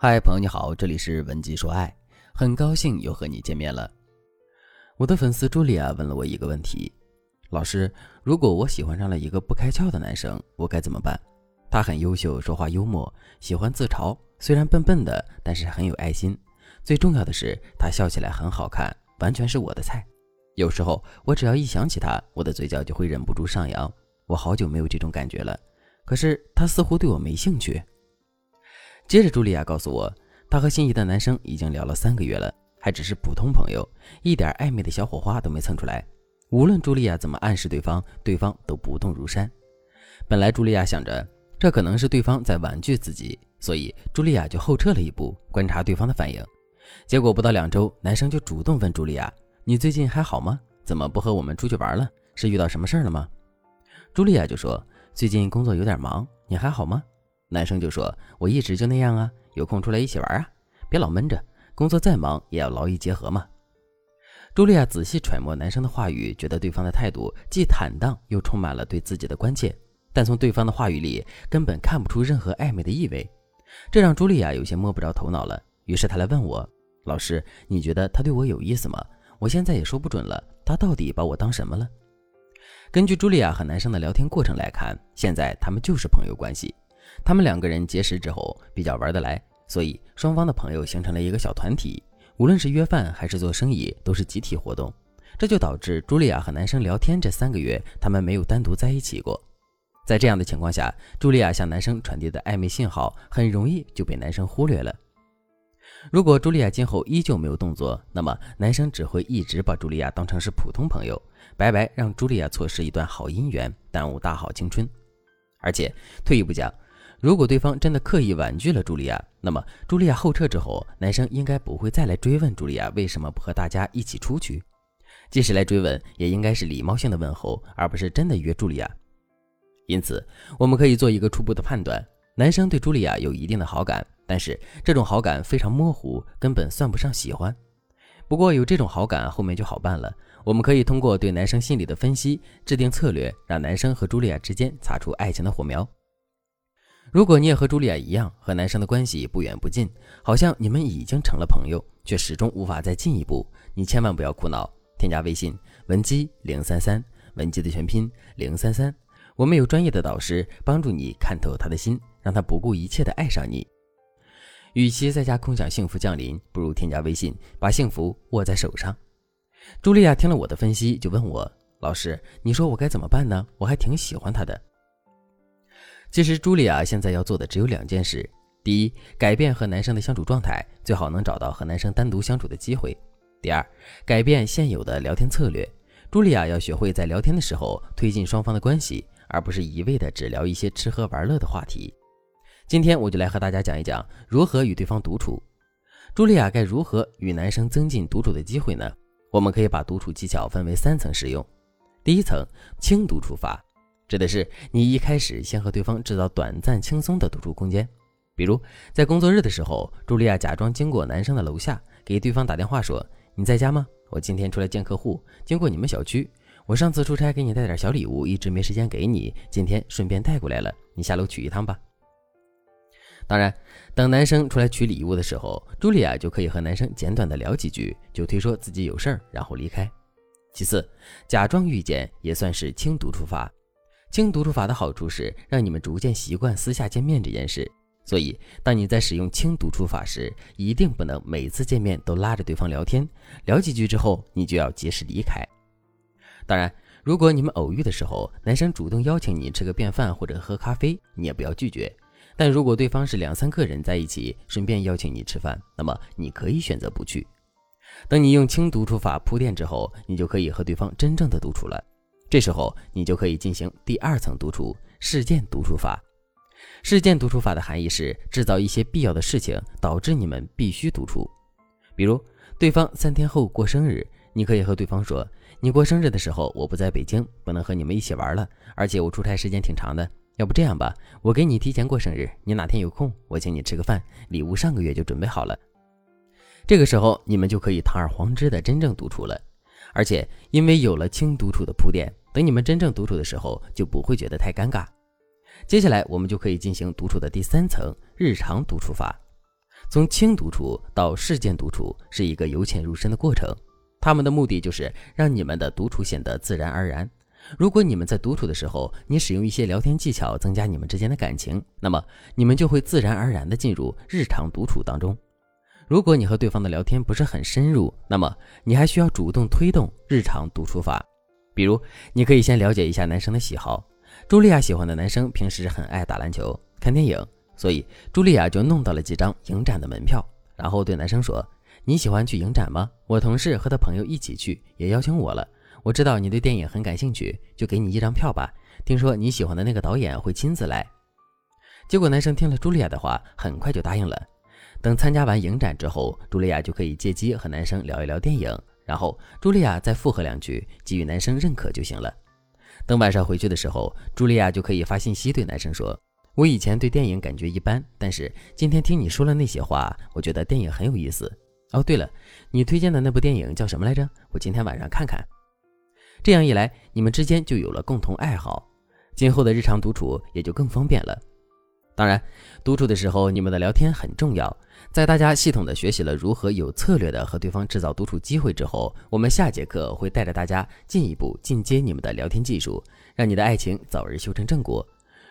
嗨，朋友你好，这里是文姬说爱，很高兴又和你见面了。我的粉丝茱莉亚问了我一个问题：老师，如果我喜欢上了一个不开窍的男生，我该怎么办？他很优秀，说话幽默，喜欢自嘲，虽然笨笨的，但是很有爱心。最重要的是，他笑起来很好看，完全是我的菜。有时候我只要一想起他，我的嘴角就会忍不住上扬。我好久没有这种感觉了，可是他似乎对我没兴趣。接着，茱莉亚告诉我，她和心仪的男生已经聊了三个月了，还只是普通朋友，一点暧昧的小火花都没蹭出来。无论茱莉亚怎么暗示对方，对方都不动如山。本来茱莉亚想着，这可能是对方在婉拒自己，所以茱莉亚就后撤了一步，观察对方的反应。结果不到两周，男生就主动问茱莉亚：“你最近还好吗？怎么不和我们出去玩了？是遇到什么事儿了吗？”茱莉亚就说：“最近工作有点忙，你还好吗？”男生就说：“我一直就那样啊，有空出来一起玩啊，别老闷着，工作再忙也要劳逸结合嘛。”茱莉亚仔细揣摩男生的话语，觉得对方的态度既坦荡又充满了对自己的关切，但从对方的话语里根本看不出任何暧昧的意味，这让茱莉亚有些摸不着头脑了。于是她来问我：“老师，你觉得他对我有意思吗？我现在也说不准了，他到底把我当什么了？”根据茱莉亚和男生的聊天过程来看，现在他们就是朋友关系。他们两个人结识之后比较玩得来，所以双方的朋友形成了一个小团体。无论是约饭还是做生意，都是集体活动。这就导致茱莉亚和男生聊天这三个月，他们没有单独在一起过。在这样的情况下，茱莉亚向男生传递的暧昧信号很容易就被男生忽略了。如果茱莉亚今后依旧没有动作，那么男生只会一直把茱莉亚当成是普通朋友，白白让茱莉亚错失一段好姻缘，耽误大好青春。而且退一步讲，如果对方真的刻意婉拒了茱莉亚，那么茱莉亚后撤之后，男生应该不会再来追问茱莉亚为什么不和大家一起出去。即使来追问，也应该是礼貌性的问候，而不是真的约茱莉亚。因此，我们可以做一个初步的判断：男生对茱莉亚有一定的好感，但是这种好感非常模糊，根本算不上喜欢。不过有这种好感，后面就好办了。我们可以通过对男生心理的分析，制定策略，让男生和茱莉亚之间擦出爱情的火苗。如果你也和茱莉亚一样，和男生的关系不远不近，好像你们已经成了朋友，却始终无法再进一步，你千万不要苦恼，添加微信文姬零三三，文姬的全拼零三三，我们有专业的导师帮助你看透他的心，让他不顾一切的爱上你。与其在家空想幸福降临，不如添加微信，把幸福握在手上。茱莉亚听了我的分析，就问我：“老师，你说我该怎么办呢？我还挺喜欢他的。”其实，茱莉亚现在要做的只有两件事：第一，改变和男生的相处状态，最好能找到和男生单独相处的机会；第二，改变现有的聊天策略。茱莉亚要学会在聊天的时候推进双方的关系，而不是一味的只聊一些吃喝玩乐的话题。今天我就来和大家讲一讲如何与对方独处。茱莉亚该如何与男生增进独处的机会呢？我们可以把独处技巧分为三层使用。第一层，轻独处法。指的是你一开始先和对方制造短暂轻松的独处空间，比如在工作日的时候，茱莉亚假装经过男生的楼下，给对方打电话说：“你在家吗？我今天出来见客户，经过你们小区。我上次出差给你带点小礼物，一直没时间给你，今天顺便带过来了，你下楼取一趟吧。”当然，等男生出来取礼物的时候，茱莉亚就可以和男生简短的聊几句，就推说自己有事儿，然后离开。其次，假装遇见也算是轻独处法。轻独处法的好处是让你们逐渐习惯私下见面这件事，所以当你在使用轻独处法时，一定不能每次见面都拉着对方聊天，聊几句之后你就要及时离开。当然，如果你们偶遇的时候，男生主动邀请你吃个便饭或者喝咖啡，你也不要拒绝。但如果对方是两三个人在一起，顺便邀请你吃饭，那么你可以选择不去。等你用轻独处法铺垫之后，你就可以和对方真正的独处了。这时候，你就可以进行第二层独处事件独处法。事件独处法的含义是制造一些必要的事情，导致你们必须独处。比如，对方三天后过生日，你可以和对方说：“你过生日的时候，我不在北京，不能和你们一起玩了，而且我出差时间挺长的。要不这样吧，我给你提前过生日，你哪天有空，我请你吃个饭，礼物上个月就准备好了。”这个时候，你们就可以堂而皇之的真正独处了。而且，因为有了轻独处的铺垫，等你们真正独处的时候，就不会觉得太尴尬。接下来，我们就可以进行独处的第三层——日常独处法。从轻独处到事件独处是一个由浅入深的过程，他们的目的就是让你们的独处显得自然而然。如果你们在独处的时候，你使用一些聊天技巧增加你们之间的感情，那么你们就会自然而然地进入日常独处当中。如果你和对方的聊天不是很深入，那么你还需要主动推动日常独处法。比如，你可以先了解一下男生的喜好。茱莉亚喜欢的男生平时很爱打篮球、看电影，所以茱莉亚就弄到了几张影展的门票，然后对男生说：“你喜欢去影展吗？我同事和他朋友一起去，也邀请我了。我知道你对电影很感兴趣，就给你一张票吧。听说你喜欢的那个导演会亲自来。”结果男生听了茱莉亚的话，很快就答应了。等参加完影展之后，茱莉亚就可以借机和男生聊一聊电影，然后茱莉亚再附和两句，给予男生认可就行了。等晚上回去的时候，茱莉亚就可以发信息对男生说：“我以前对电影感觉一般，但是今天听你说了那些话，我觉得电影很有意思。哦，对了，你推荐的那部电影叫什么来着？我今天晚上看看。”这样一来，你们之间就有了共同爱好，今后的日常独处也就更方便了。当然，独处的时候，你们的聊天很重要。在大家系统的学习了如何有策略的和对方制造独处机会之后，我们下节课会带着大家进一步进阶你们的聊天技术，让你的爱情早日修成正果。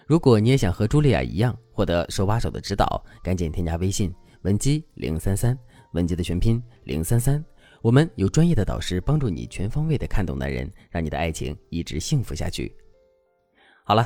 如果你也想和茱莉亚一样获得手把手的指导，赶紧添加微信文姬零三三，文姬的全拼零三三，我们有专业的导师帮助你全方位的看懂男人，让你的爱情一直幸福下去。好了。